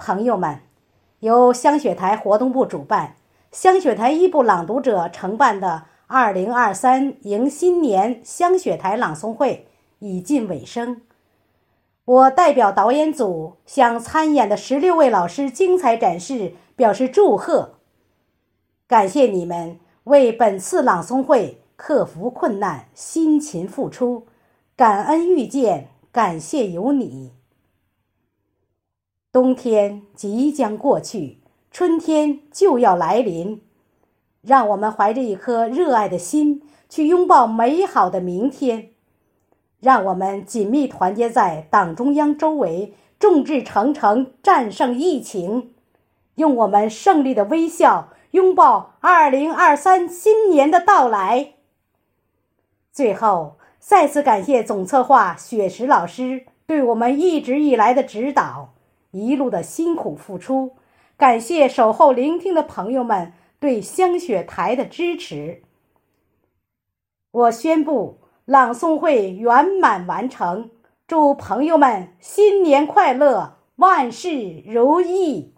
朋友们，由香雪台活动部主办、香雪台一部朗读者承办的二零二三迎新年香雪台朗诵会已近尾声。我代表导演组向参演的十六位老师精彩展示表示祝贺，感谢你们为本次朗诵会克服困难、辛勤付出，感恩遇见，感谢有你。冬天即将过去，春天就要来临，让我们怀着一颗热爱的心去拥抱美好的明天。让我们紧密团结在党中央周围，众志成城，战胜疫情，用我们胜利的微笑拥抱二零二三新年的到来。最后，再次感谢总策划雪石老师对我们一直以来的指导，一路的辛苦付出。感谢守候聆听的朋友们对香雪台的支持。我宣布。朗诵会圆满完成，祝朋友们新年快乐，万事如意。